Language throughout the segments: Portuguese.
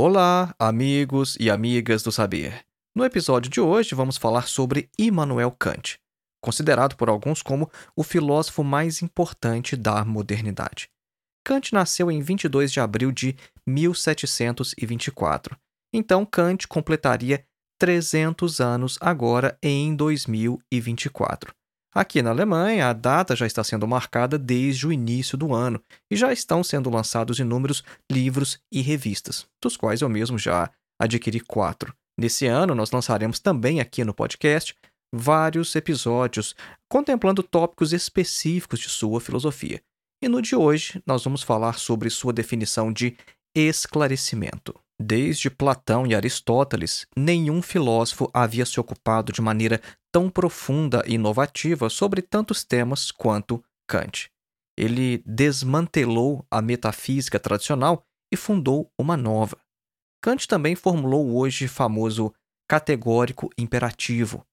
Olá, amigos e amigas do saber. No episódio de hoje vamos falar sobre Immanuel Kant, considerado por alguns como o filósofo mais importante da modernidade. Kant nasceu em 22 de abril de 1724. Então Kant completaria 300 anos agora em 2024. Aqui na Alemanha, a data já está sendo marcada desde o início do ano e já estão sendo lançados inúmeros livros e revistas, dos quais eu mesmo já adquiri quatro. Nesse ano, nós lançaremos também aqui no podcast vários episódios contemplando tópicos específicos de sua filosofia. E no de hoje, nós vamos falar sobre sua definição de esclarecimento. Desde Platão e Aristóteles, nenhum filósofo havia se ocupado de maneira tão profunda e inovativa sobre tantos temas quanto Kant. Ele desmantelou a metafísica tradicional e fundou uma nova. Kant também formulou o hoje famoso categórico imperativo.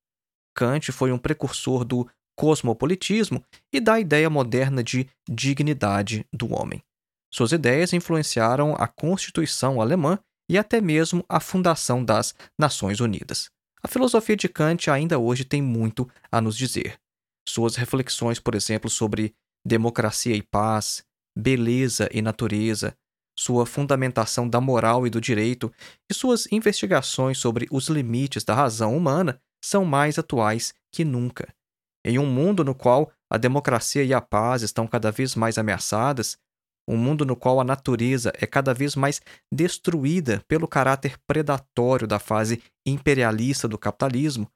Kant foi um precursor do cosmopolitismo e da ideia moderna de dignidade do homem. Suas ideias influenciaram a Constituição alemã e até mesmo a fundação das Nações Unidas. A filosofia de Kant ainda hoje tem muito a nos dizer. Suas reflexões, por exemplo, sobre democracia e paz, beleza e natureza, sua fundamentação da moral e do direito e suas investigações sobre os limites da razão humana são mais atuais que nunca. Em um mundo no qual a democracia e a paz estão cada vez mais ameaçadas, um mundo no qual a natureza é cada vez mais destruída pelo caráter predatório da fase imperialista do capitalismo,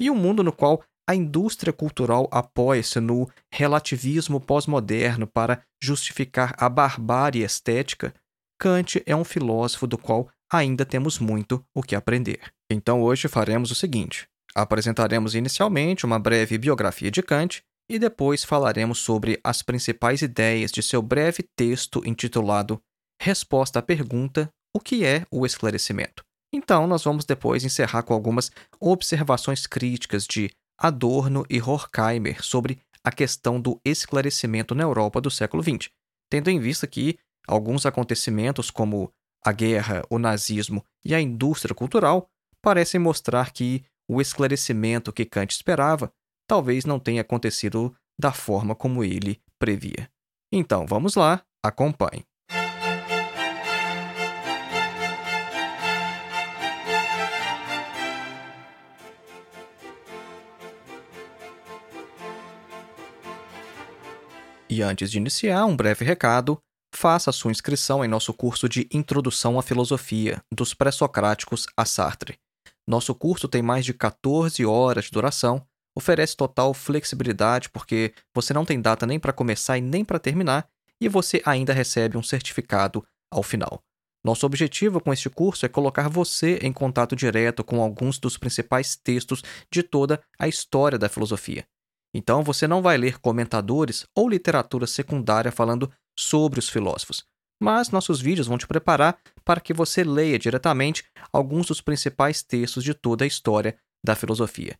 e um mundo no qual a indústria cultural apoia-se no relativismo pós-moderno para justificar a barbárie estética, Kant é um filósofo do qual ainda temos muito o que aprender. Então hoje faremos o seguinte: apresentaremos inicialmente uma breve biografia de Kant e depois falaremos sobre as principais ideias de seu breve texto intitulado Resposta à pergunta: O que é o esclarecimento? Então, nós vamos depois encerrar com algumas observações críticas de Adorno e Horkheimer sobre a questão do esclarecimento na Europa do século XX, tendo em vista que alguns acontecimentos como a guerra, o nazismo e a indústria cultural parecem mostrar que o esclarecimento que Kant esperava talvez não tenha acontecido da forma como ele previa. Então vamos lá, acompanhe. E antes de iniciar, um breve recado: faça sua inscrição em nosso curso de Introdução à Filosofia, dos Pré-Socráticos a Sartre. Nosso curso tem mais de 14 horas de duração oferece total flexibilidade porque você não tem data nem para começar e nem para terminar e você ainda recebe um certificado ao final. Nosso objetivo com este curso é colocar você em contato direto com alguns dos principais textos de toda a história da filosofia. Então você não vai ler comentadores ou literatura secundária falando sobre os filósofos, mas nossos vídeos vão te preparar para que você leia diretamente alguns dos principais textos de toda a história da filosofia.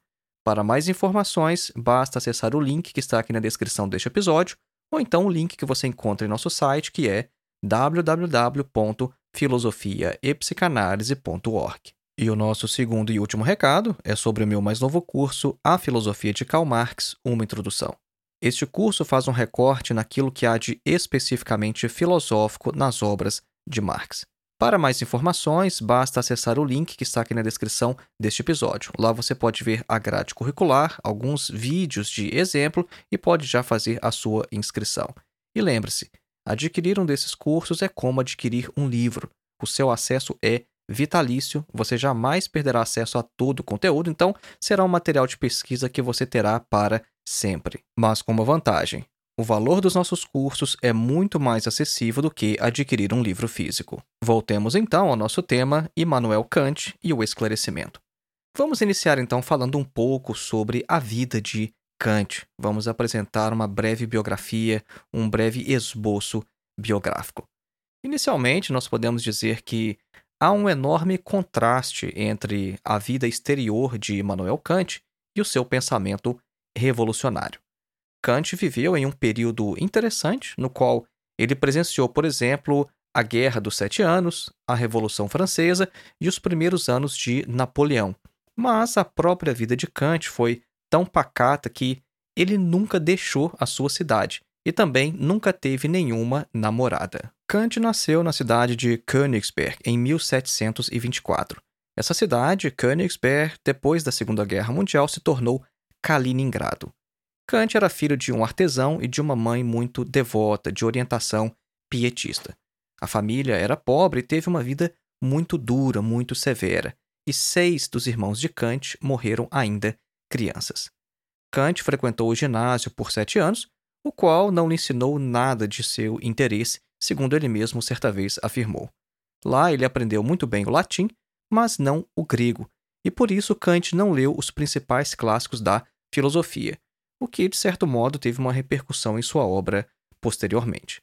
Para mais informações, basta acessar o link que está aqui na descrição deste episódio, ou então o link que você encontra em nosso site, que é www.filosofiaepsicanalise.org. E o nosso segundo e último recado é sobre o meu mais novo curso, A Filosofia de Karl Marx, uma introdução. Este curso faz um recorte naquilo que há de especificamente filosófico nas obras de Marx. Para mais informações, basta acessar o link que está aqui na descrição deste episódio. Lá você pode ver a grade curricular, alguns vídeos de exemplo e pode já fazer a sua inscrição. E lembre-se, adquirir um desses cursos é como adquirir um livro. O seu acesso é vitalício, você jamais perderá acesso a todo o conteúdo, então será um material de pesquisa que você terá para sempre. Mas com uma vantagem: O valor dos nossos cursos é muito mais acessível do que adquirir um livro físico. Voltemos então ao nosso tema Immanuel Kant e o esclarecimento. Vamos iniciar então falando um pouco sobre a vida de Kant. Vamos apresentar uma breve biografia, um breve esboço biográfico. Inicialmente, nós podemos dizer que há um enorme contraste entre a vida exterior de Immanuel Kant e o seu pensamento revolucionário. Kant viveu em um período interessante, no qual ele presenciou, por exemplo, a Guerra dos Sete Anos, a Revolução Francesa e os primeiros anos de Napoleão. Mas a própria vida de Kant foi tão pacata que ele nunca deixou a sua cidade e também nunca teve nenhuma namorada. Kant nasceu na cidade de Königsberg em 1724. Essa cidade, Königsberg, depois da Segunda Guerra Mundial, se tornou Kaliningrado. Kant era filho de um artesão e de uma mãe muito devota, de orientação pietista. A família era pobre e teve uma vida muito dura, muito severa, e seis dos irmãos de Kant morreram ainda crianças. Kant frequentou o ginásio por sete anos, o qual não lhe ensinou nada de seu interesse, segundo ele mesmo certa vez afirmou. Lá ele aprendeu muito bem o latim, mas não o grego, e por isso Kant não leu os principais clássicos da filosofia, o que, de certo modo, teve uma repercussão em sua obra posteriormente.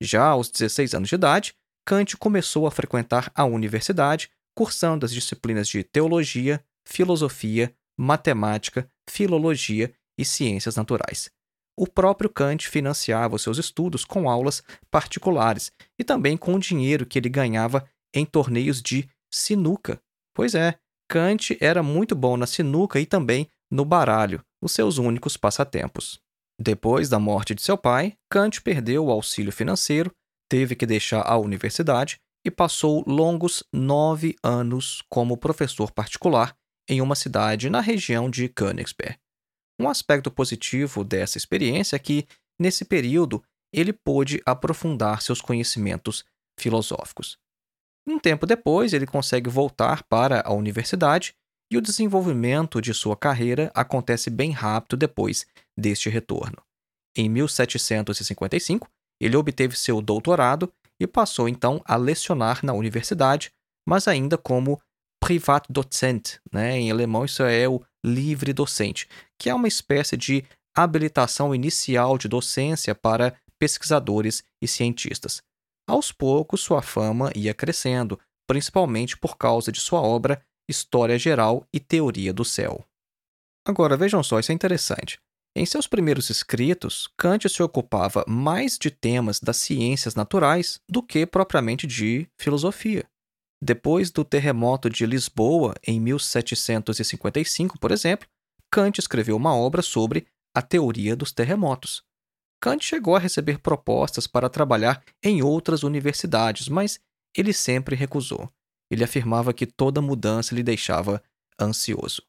Já aos 16 anos de idade, Kant começou a frequentar a universidade, cursando as disciplinas de teologia, filosofia, matemática, filologia e ciências naturais. O próprio Kant financiava os seus estudos com aulas particulares e também com o dinheiro que ele ganhava em torneios de sinuca. Pois é, Kant era muito bom na sinuca e também no baralho, os seus únicos passatempos. Depois da morte de seu pai, Kant perdeu o auxílio financeiro, teve que deixar a universidade e passou longos nove anos como professor particular em uma cidade na região de Königsberg. Um aspecto positivo dessa experiência é que, nesse período, ele pôde aprofundar seus conhecimentos filosóficos. Um tempo depois, ele consegue voltar para a universidade e o desenvolvimento de sua carreira acontece bem rápido depois deste retorno. Em 1755, ele obteve seu doutorado e passou então a lecionar na universidade, mas ainda como Privatdozent, né? em alemão isso é o livre docente, que é uma espécie de habilitação inicial de docência para pesquisadores e cientistas. Aos poucos, sua fama ia crescendo, principalmente por causa de sua obra História Geral e Teoria do Céu. Agora vejam só, isso é interessante. Em seus primeiros escritos, Kant se ocupava mais de temas das ciências naturais do que propriamente de filosofia. Depois do terremoto de Lisboa, em 1755, por exemplo, Kant escreveu uma obra sobre a teoria dos terremotos. Kant chegou a receber propostas para trabalhar em outras universidades, mas ele sempre recusou ele afirmava que toda mudança lhe deixava ansioso.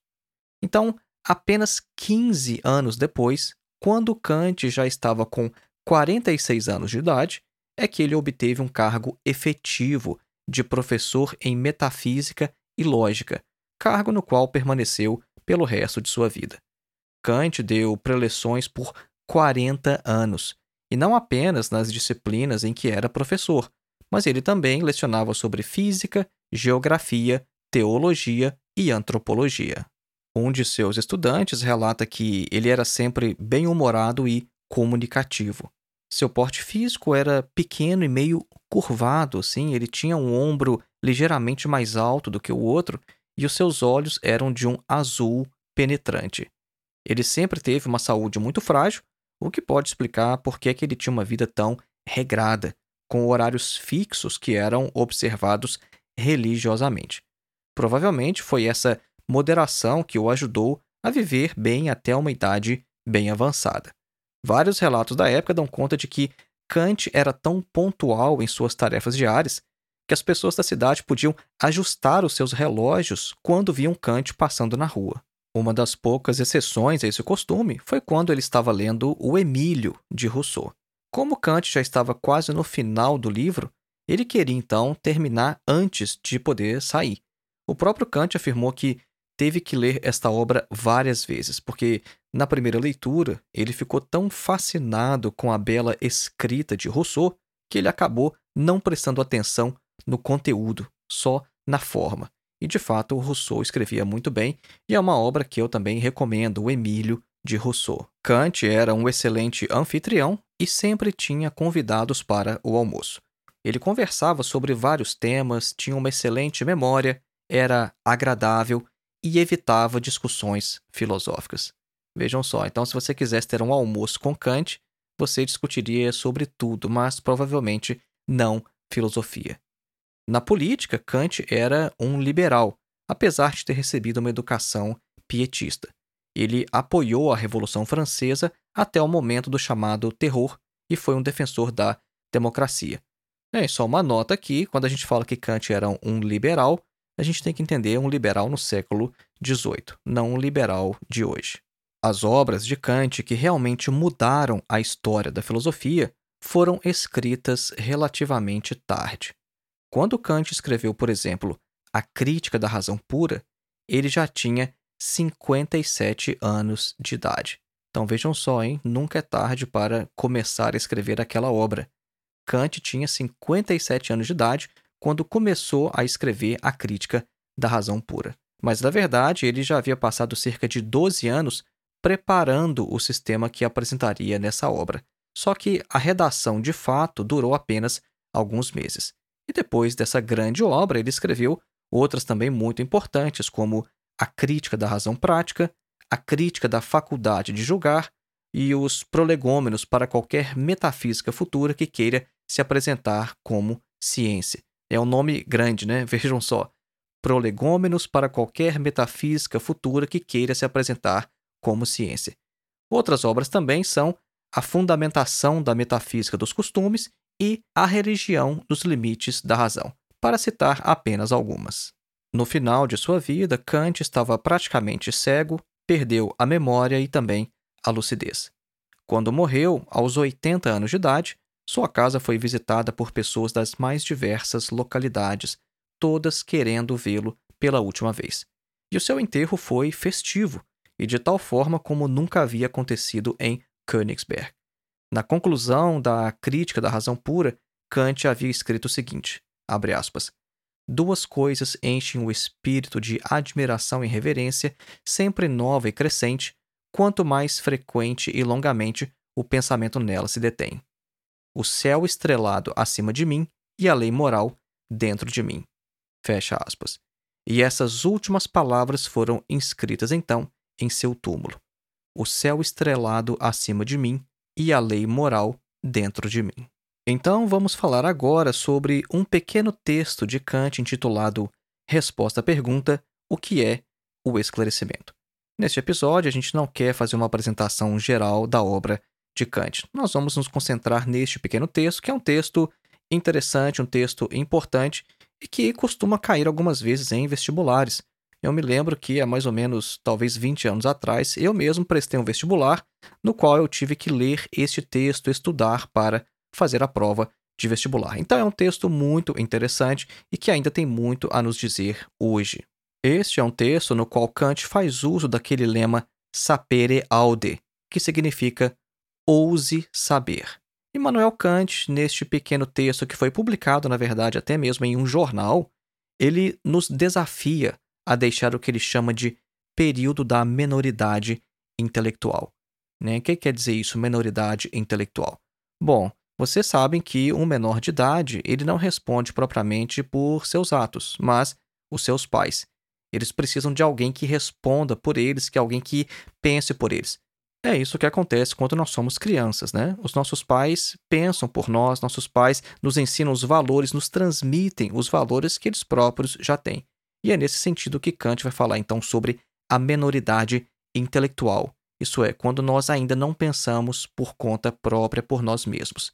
Então, apenas 15 anos depois, quando Kant já estava com 46 anos de idade, é que ele obteve um cargo efetivo de professor em metafísica e lógica, cargo no qual permaneceu pelo resto de sua vida. Kant deu preleções por 40 anos, e não apenas nas disciplinas em que era professor, mas ele também lecionava sobre física, geografia, teologia e antropologia. Um de seus estudantes relata que ele era sempre bem-humorado e comunicativo. Seu porte físico era pequeno e meio curvado, assim, ele tinha um ombro ligeiramente mais alto do que o outro e os seus olhos eram de um azul penetrante. Ele sempre teve uma saúde muito frágil, o que pode explicar por que ele tinha uma vida tão regrada, com horários fixos que eram observados religiosamente. Provavelmente foi essa moderação que o ajudou a viver bem até uma idade bem avançada. Vários relatos da época dão conta de que Kant era tão pontual em suas tarefas diárias que as pessoas da cidade podiam ajustar os seus relógios quando viam Kant passando na rua. Uma das poucas exceções a esse costume foi quando ele estava lendo o Emílio de Rousseau. Como Kant já estava quase no final do livro, ele queria então terminar antes de poder sair. O próprio Kant afirmou que teve que ler esta obra várias vezes, porque Na primeira leitura, ele ficou tão fascinado com a bela escrita de Rousseau que ele acabou não prestando atenção no conteúdo, só na forma. E de fato, Rousseau escrevia muito bem, e é uma obra que eu também recomendo, o Emílio de Rousseau. Kant era um excelente anfitrião e sempre tinha convidados para o almoço. Ele conversava sobre vários temas, tinha uma excelente memória, era agradável e evitava discussões filosóficas. Vejam só, então se você quisesse ter um almoço com Kant, você discutiria sobre tudo, mas provavelmente não filosofia. Na política, Kant era um liberal, apesar de ter recebido uma educação pietista. Ele apoiou a Revolução Francesa até o momento do chamado Terror e foi um defensor da democracia. É só uma nota aqui, quando a gente fala que Kant era um liberal, a gente tem que entender um liberal no século XVIII, não um liberal de hoje. As obras de Kant que realmente mudaram a história da filosofia foram escritas relativamente tarde. Quando Kant escreveu, por exemplo, A Crítica da Razão Pura, ele já tinha 57 anos de idade. Então vejam só, hein? Nunca é tarde para começar a escrever aquela obra. Kant tinha 57 anos de idade quando começou a escrever a Crítica da Razão Pura. Mas, na verdade, ele já havia passado cerca de 12 anos preparando o sistema que apresentaria nessa obra. Só que a redação, de fato, durou apenas alguns meses. E depois dessa grande obra, ele escreveu outras também muito importantes, como A Crítica da Razão Prática, A Crítica da Faculdade de Julgar e os Prolegômenos para qualquer metafísica futura que queira se apresentar como ciência. É um nome grande, né? Vejam só. Prolegômenos para qualquer metafísica futura que queira se apresentar como ciência. Outras obras também são A Fundamentação da Metafísica dos Costumes e A Religião dos Limites da Razão, para citar apenas algumas. No final de sua vida, Kant estava praticamente cego, perdeu a memória e também a lucidez. Quando morreu, aos 80 anos de idade, sua casa foi visitada por pessoas das mais diversas localidades, todas querendo vê-lo pela última vez. E o seu enterro foi festivo, e de tal forma como nunca havia acontecido em Königsberg. Na conclusão da crítica da razão pura, Kant havia escrito o seguinte: aspas, Duas coisas enchem o espírito de admiração e reverência, sempre nova e crescente, quanto mais frequente e longamente o pensamento nela se detém o céu estrelado acima de mim e a lei moral dentro de mim. Fecha aspas. E essas últimas palavras foram inscritas então em seu túmulo. O céu estrelado acima de mim e a lei moral dentro de mim. Então vamos falar agora sobre um pequeno texto de Kant intitulado Resposta à pergunta: O que é o esclarecimento? Neste episódio, a gente não quer fazer uma apresentação geral da obra de Kant. Nós vamos nos concentrar neste pequeno texto, que é um texto interessante, um texto importante e que costuma cair algumas vezes em vestibulares. Eu me lembro que há mais ou menos, talvez 20 anos atrás, eu mesmo prestei um vestibular no qual eu tive que ler este texto, estudar para fazer a prova de vestibular. Então é um texto muito interessante e que ainda tem muito a nos dizer hoje. Este é um texto no qual Kant faz uso daquele lema sapere aude, que significa ouse saber. Immanuel Kant, neste pequeno texto que foi publicado, na verdade, até mesmo em um jornal, ele nos desafia a deixar o que ele chama de período da menoridade intelectual. Né? O que quer dizer isso, menoridade intelectual? Bom, vocês sabem que um menor de idade ele não responde propriamente por seus atos, mas os seus pais. Eles precisam de alguém que responda por eles, que alguém que pense por eles. É isso que acontece quando nós somos crianças, né? Os nossos pais pensam por nós, nossos pais nos ensinam os valores, nos transmitem os valores que eles próprios já têm. E é nesse sentido que Kant vai falar então sobre a menoridade intelectual, isso é, quando nós ainda não pensamos por conta própria por nós mesmos.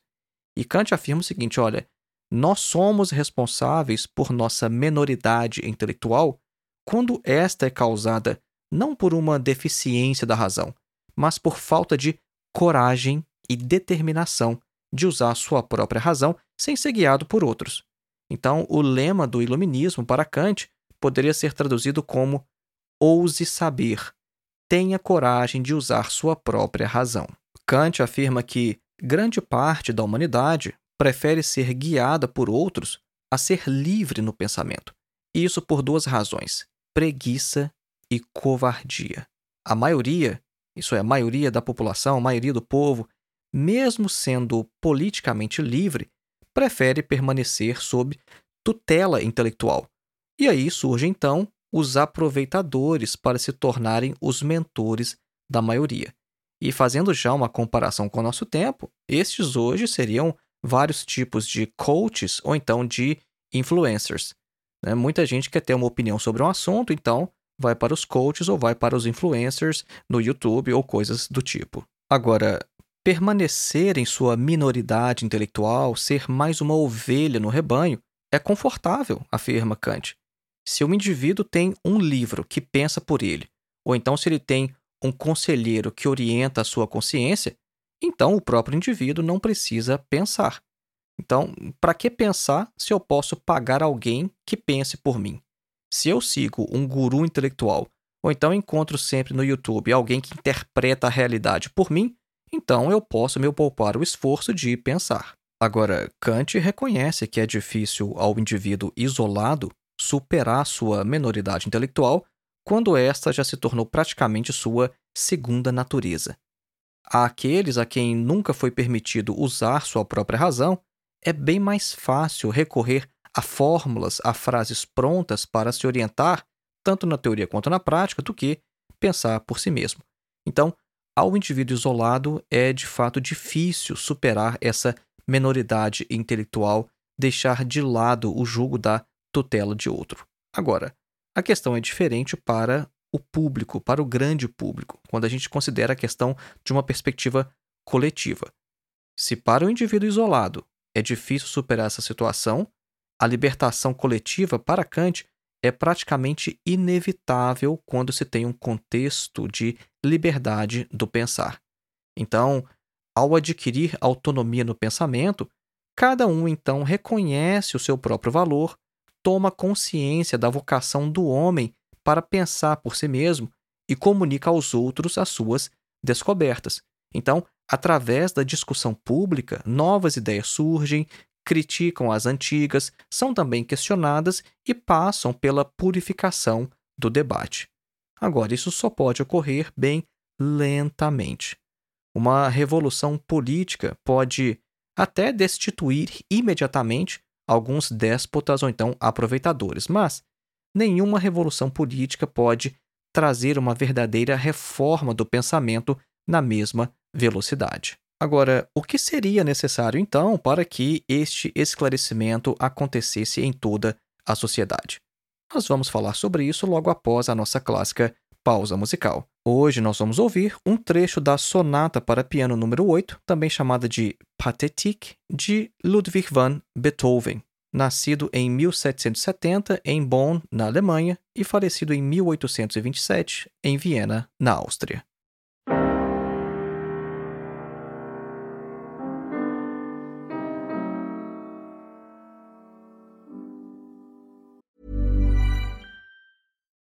E Kant afirma o seguinte: olha, nós somos responsáveis por nossa menoridade intelectual quando esta é causada não por uma deficiência da razão, mas por falta de coragem e determinação de usar sua própria razão sem ser guiado por outros. Então, o lema do iluminismo para Kant poderia ser traduzido como ouse saber, tenha coragem de usar sua própria razão. Kant afirma que grande parte da humanidade prefere ser guiada por outros a ser livre no pensamento. Isso por duas razões: preguiça e covardia. A maioria, isso é, a maioria da população, a maioria do povo, mesmo sendo politicamente livre, prefere permanecer sob tutela intelectual. E aí surge então os aproveitadores para se tornarem os mentores da maioria. E fazendo já uma comparação com o nosso tempo, estes hoje seriam vários tipos de coaches ou então de influencers. Né? Muita gente quer ter uma opinião sobre um assunto, então vai para os coaches ou vai para os influencers no YouTube ou coisas do tipo. Agora, permanecer em sua minoridade intelectual, ser mais uma ovelha no rebanho, é confortável, afirma Kant. Se o indivíduo tem um livro que pensa por ele, ou então se ele tem um conselheiro que orienta a sua consciência, então o próprio indivíduo não precisa pensar. Então, para que pensar se eu posso pagar alguém que pense por mim? Se eu sigo um guru intelectual, ou então encontro sempre no YouTube alguém que interpreta a realidade por mim, então eu posso me poupar o esforço de pensar. Agora, Kant reconhece que é difícil ao indivíduo isolado superar sua menoridade intelectual quando esta já se tornou praticamente sua segunda natureza. Àqueles a quem nunca foi permitido usar sua própria razão, é bem mais fácil recorrer a fórmulas, a frases prontas para se orientar, tanto na teoria quanto na prática, do que pensar por si mesmo. Então, ao indivíduo isolado, é de fato difícil superar essa menoridade intelectual, deixar de lado o jugo da tutela de outro. Agora, a questão é diferente para o público, para o grande público, quando a gente considera a questão de uma perspectiva coletiva. Se para o indivíduo isolado é difícil superar essa situação, a libertação coletiva para Kant é praticamente inevitável quando se tem um contexto de liberdade do pensar. Então, ao adquirir autonomia no pensamento, cada um então reconhece o seu próprio valor, toma consciência da vocação do homem para pensar por si mesmo e comunica aos outros as suas descobertas. Então, através da discussão pública, novas ideias surgem, criticam as antigas, são também questionadas e passam pela purificação do debate. Agora, isso só pode ocorrer bem lentamente. Uma revolução política pode até destituir imediatamente alguns déspotas ou então aproveitadores, mas nenhuma revolução política pode trazer uma verdadeira reforma do pensamento na mesma velocidade. Agora, o que seria necessário então para que este esclarecimento acontecesse em toda a sociedade? Nós vamos falar sobre isso logo após a nossa clássica pausa musical. Hoje nós vamos ouvir um trecho da Sonata para Piano número 8, também chamada de Pathétique, de Ludwig van Beethoven, nascido em 1770 em Bonn, na Alemanha, e falecido em 1827 em Viena, na Áustria.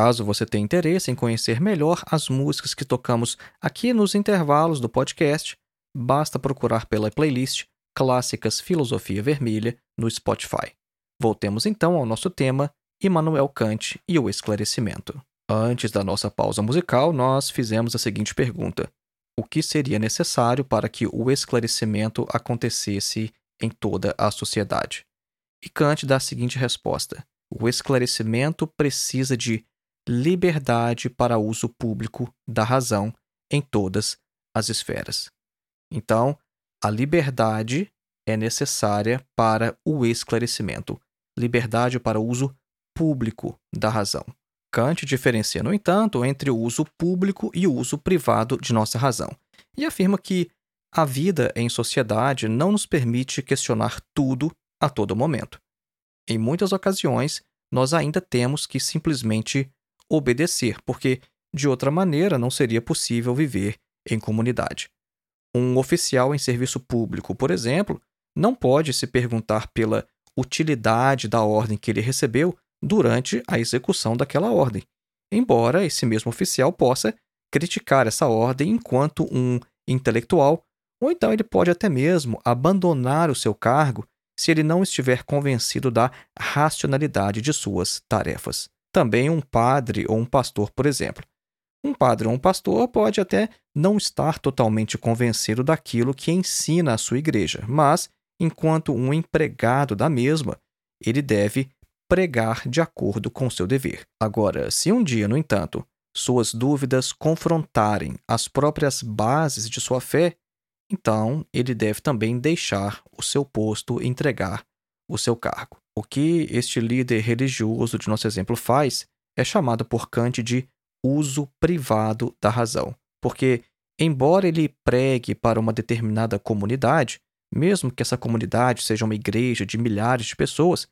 Caso você tenha interesse em conhecer melhor as músicas que tocamos aqui nos intervalos do podcast, basta procurar pela playlist Clássicas Filosofia Vermelha no Spotify. Voltemos então ao nosso tema, Immanuel Kant e o esclarecimento. Antes da nossa pausa musical, nós fizemos a seguinte pergunta: O que seria necessário para que o esclarecimento acontecesse em toda a sociedade? E Kant dá a seguinte resposta: O esclarecimento precisa de liberdade para uso público da razão em todas as esferas. Então, a liberdade é necessária para o esclarecimento, liberdade para o uso público da razão. Kant diferencia, no entanto, entre o uso público e o uso privado de nossa razão, e afirma que a vida em sociedade não nos permite questionar tudo a todo momento. Em muitas ocasiões, nós ainda temos que simplesmente obedecer, porque de outra maneira não seria possível viver em comunidade. Um oficial em serviço público, por exemplo, não pode se perguntar pela utilidade da ordem que ele recebeu durante a execução daquela ordem, embora esse mesmo oficial possa criticar essa ordem enquanto um intelectual, ou então ele pode até mesmo abandonar o seu cargo se ele não estiver convencido da racionalidade de suas tarefas também um padre ou um pastor, por exemplo. Um padre ou um pastor pode até não estar totalmente convencido daquilo que ensina a sua igreja, mas, enquanto um empregado da mesma, ele deve pregar de acordo com seu dever. Agora, se um dia, no entanto, suas dúvidas confrontarem as próprias bases de sua fé, então ele deve também deixar o seu posto e entregar o seu cargo. O que este líder religioso de nosso exemplo faz é chamado por Kant de uso privado da razão, porque, embora ele pregue para uma determinada comunidade, mesmo que essa comunidade seja uma igreja de milhares de pessoas,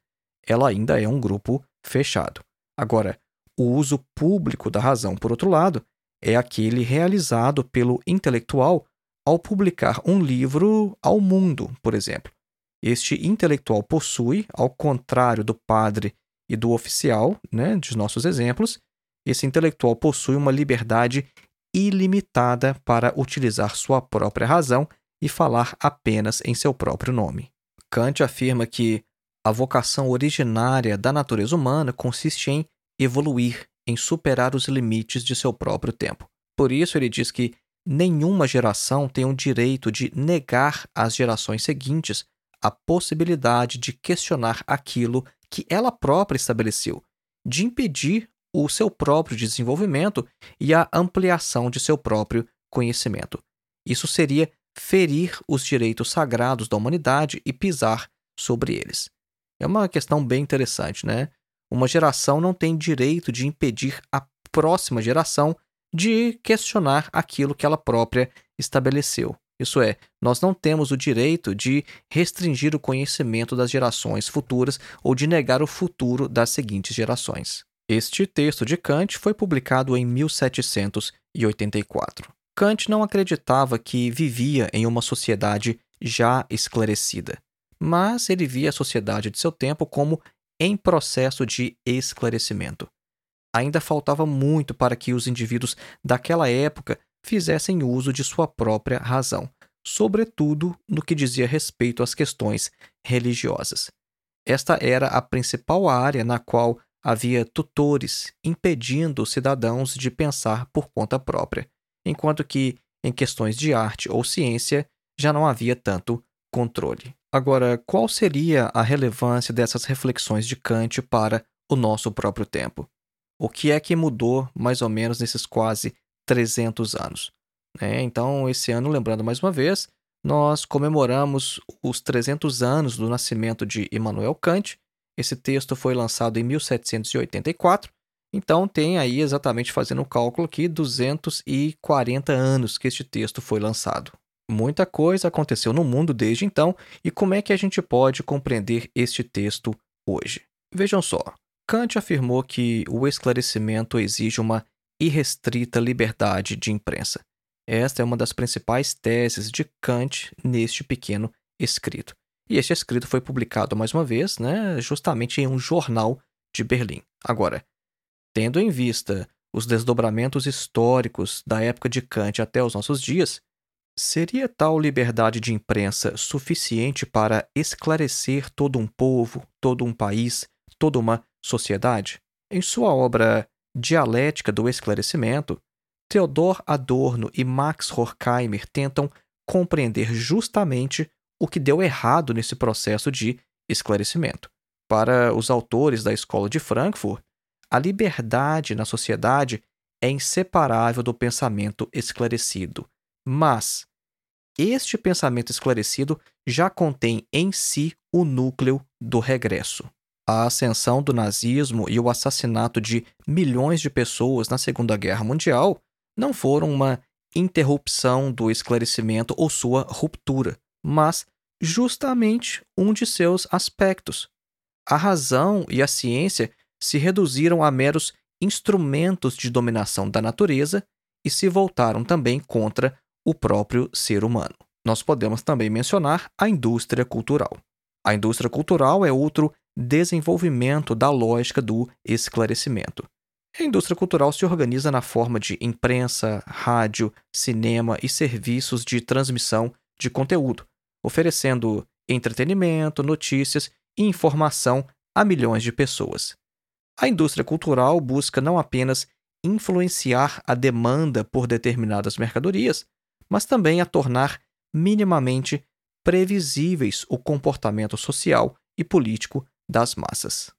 ela ainda é um grupo fechado. Agora, o uso público da razão, por outro lado, é aquele realizado pelo intelectual ao publicar um livro ao mundo, por exemplo. Este intelectual possui, ao contrário do padre e do oficial, né, de nossos exemplos, esse intelectual possui uma liberdade ilimitada para utilizar sua própria razão e falar apenas em seu próprio nome. Kant afirma que a vocação originária da natureza humana consiste em evoluir, em superar os limites de seu próprio tempo. Por isso, ele diz que nenhuma geração tem o direito de negar às gerações seguintes a possibilidade de questionar aquilo que ela própria estabeleceu, de impedir o seu próprio desenvolvimento e a ampliação de seu próprio conhecimento. Isso seria ferir os direitos sagrados da humanidade e pisar sobre eles. É uma questão bem interessante, né? Uma geração não tem direito de impedir a próxima geração de questionar aquilo que ela própria estabeleceu. Isso é, nós não temos o direito de restringir o conhecimento das gerações futuras ou de negar o futuro das seguintes gerações. Este texto de Kant foi publicado em 1784. Kant não acreditava que vivia em uma sociedade já esclarecida, mas ele via a sociedade de seu tempo como em processo de esclarecimento. Ainda faltava muito para que os indivíduos daquela época fizessem uso de sua própria razão, sobretudo no que dizia respeito às questões religiosas. Esta era a principal área na qual havia tutores impedindo os cidadãos de pensar por conta própria, enquanto que, em questões de arte ou ciência, já não havia tanto controle. Agora, qual seria a relevância dessas reflexões de Kant para o nosso próprio tempo? O que é que mudou mais ou menos nesses quase 300 anos? É, então, esse ano, lembrando mais uma vez, nós comemoramos os 300 anos do nascimento de Immanuel Kant. Esse texto foi lançado em 1784, então tem aí exatamente fazendo o cálculo aqui 240 anos que este texto foi lançado. Muita coisa aconteceu no mundo desde então, e como é que a gente pode compreender este texto hoje? Vejam só, Kant afirmou que o esclarecimento exige uma irrestrita liberdade de imprensa. Esta é uma das principais teses de Kant neste pequeno escrito. E este escrito foi publicado mais uma vez, né, justamente em um jornal de Berlim. Agora, tendo em vista os desdobramentos históricos da época de Kant até os nossos dias, Seria tal liberdade de imprensa suficiente para esclarecer todo um povo, todo um país, toda uma sociedade? Em sua obra Dialética do Esclarecimento, Theodor Adorno e Max Horkheimer tentam compreender justamente o que deu errado nesse processo de esclarecimento. Para os autores da Escola de Frankfurt, a liberdade na sociedade é inseparável do pensamento esclarecido mas este pensamento esclarecido já contém em si o núcleo do regresso. A ascensão do nazismo e o assassinato de milhões de pessoas na Segunda Guerra Mundial não foram uma interrupção do esclarecimento ou sua ruptura, mas justamente um de seus aspectos. A razão e a ciência se reduziram a meros instrumentos de dominação da natureza e se voltaram também contra o próprio ser humano. Nós podemos também mencionar a indústria cultural. A indústria cultural é outro desenvolvimento da lógica do esclarecimento. A indústria cultural se organiza na forma de imprensa, rádio, cinema e serviços de transmissão de conteúdo, oferecendo entretenimento, notícias e informação a milhões de pessoas. A indústria cultural busca não apenas influenciar a demanda por determinadas mercadorias, mas também a tornar minimamente previsíveis o comportamento social e político das massas.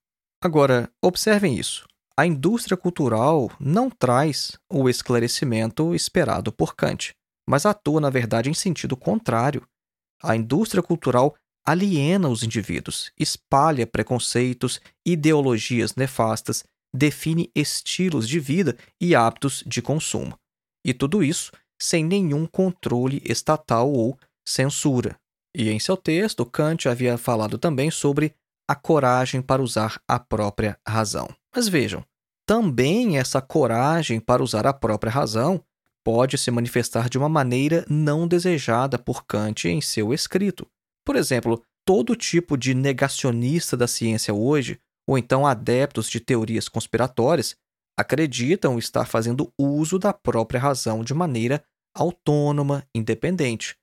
Agora, observem isso. A indústria cultural não traz o esclarecimento esperado por Kant, mas atua, na verdade, em sentido contrário. A indústria cultural aliena os indivíduos, espalha preconceitos, ideologias nefastas, define estilos de vida e hábitos de consumo. E tudo isso sem nenhum controle estatal ou censura. E em seu texto, Kant havia falado também sobre a coragem para usar a própria razão. Mas vejam, também essa coragem para usar a própria razão pode se manifestar de uma maneira não desejada por Kant em seu escrito. Por exemplo, todo tipo de negacionista da ciência hoje, ou então adeptos de teorias conspiratórias, acreditam estar fazendo uso da própria razão de maneira autônoma, independente.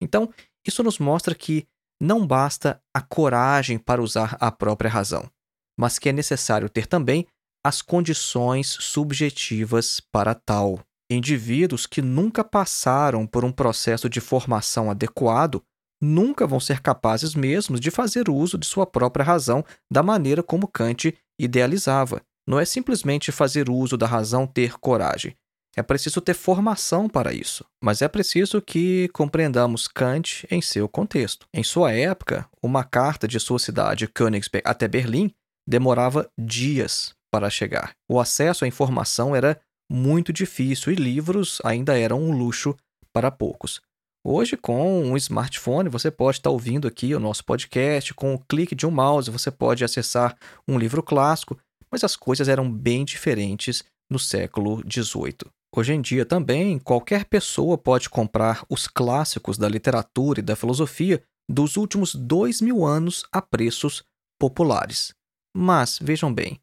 Então, isso nos mostra que não basta a coragem para usar a própria razão, mas que é necessário ter também as condições subjetivas para tal. Indivíduos que nunca passaram por um processo de formação adequado nunca vão ser capazes mesmo de fazer uso de sua própria razão da maneira como Kant idealizava. Não é simplesmente fazer uso da razão ter coragem. É preciso ter formação para isso, mas é preciso que compreendamos Kant em seu contexto. Em sua época, uma carta de sua cidade, Königsberg, até Berlim demorava dias para chegar. O acesso à informação era muito difícil e livros ainda eram um luxo para poucos. Hoje, com um smartphone, você pode estar ouvindo aqui o nosso podcast, com o clique de um mouse, você pode acessar um livro clássico, mas as coisas eram bem diferentes no século XVIII. Hoje em dia também, qualquer pessoa pode comprar os clássicos da literatura e da filosofia dos últimos dois mil anos a preços populares. Mas, vejam bem,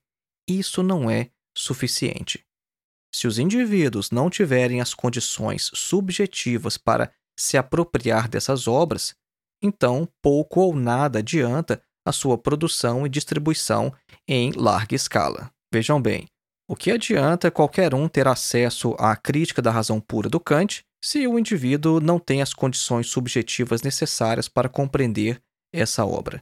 isso não é suficiente. Se os indivíduos não tiverem as condições subjetivas para se apropriar dessas obras, então pouco ou nada adianta a sua produção e distribuição em larga escala. Vejam bem, O que adianta qualquer um ter acesso à crítica da razão pura do Kant se o indivíduo não tem as condições subjetivas necessárias para compreender essa obra?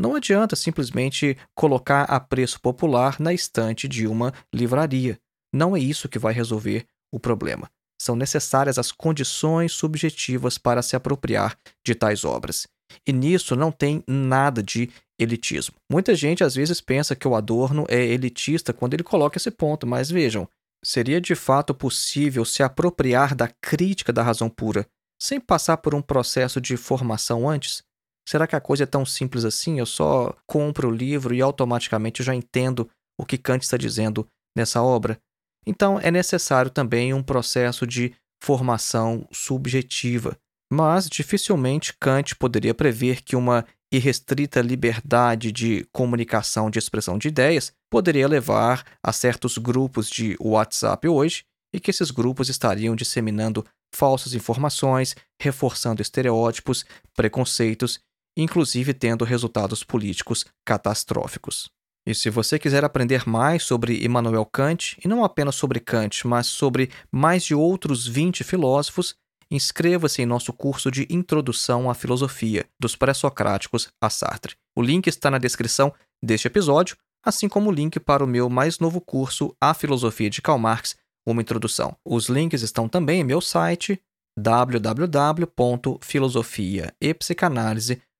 Não adianta simplesmente colocar a preço popular na estante de uma livraria. Não é isso que vai resolver o problema. São necessárias as condições subjetivas para se apropriar de tais obras. E nisso não tem nada de elitismo. Muita gente às vezes pensa que o Adorno é elitista quando ele coloca esse ponto, mas vejam, seria de fato possível se apropriar da crítica da razão pura sem passar por um processo de formação antes? Será que a coisa é tão simples assim? Eu só compro o livro e automaticamente já entendo o que Kant está dizendo nessa obra? Então é necessário também um processo de formação subjetiva. Mas dificilmente Kant poderia prever que uma irrestrita liberdade de comunicação de expressão de ideias poderia levar a certos grupos de WhatsApp hoje e que esses grupos estariam disseminando falsas informações, reforçando estereótipos, preconceitos, inclusive tendo resultados políticos catastróficos. E se você quiser aprender mais sobre Immanuel Kant, e não apenas sobre Kant, mas sobre mais de outros 20 filósofos, inscreva-se em nosso curso de Introdução à Filosofia, dos Pré-Socráticos a Sartre. O link está na descrição deste episódio, assim como o link para o meu mais novo curso, A Filosofia de Karl Marx, uma introdução. Os links estão também em meu site www.filosofiaepsicanalise.com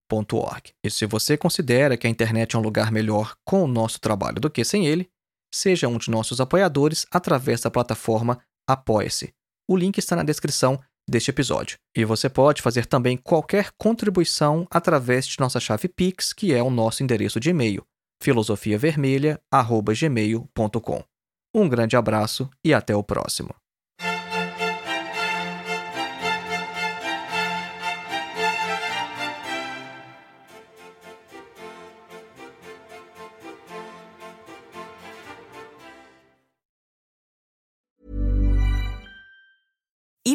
e se você considera que a internet é um lugar melhor com o nosso trabalho do que sem ele, seja um de nossos apoiadores através da plataforma Apoia-se. O link está na descrição deste episódio. E você pode fazer também qualquer contribuição através de nossa chave Pix, que é o nosso endereço de e-mail, filosofiavermelha@gmail.com. Um grande abraço e até o próximo.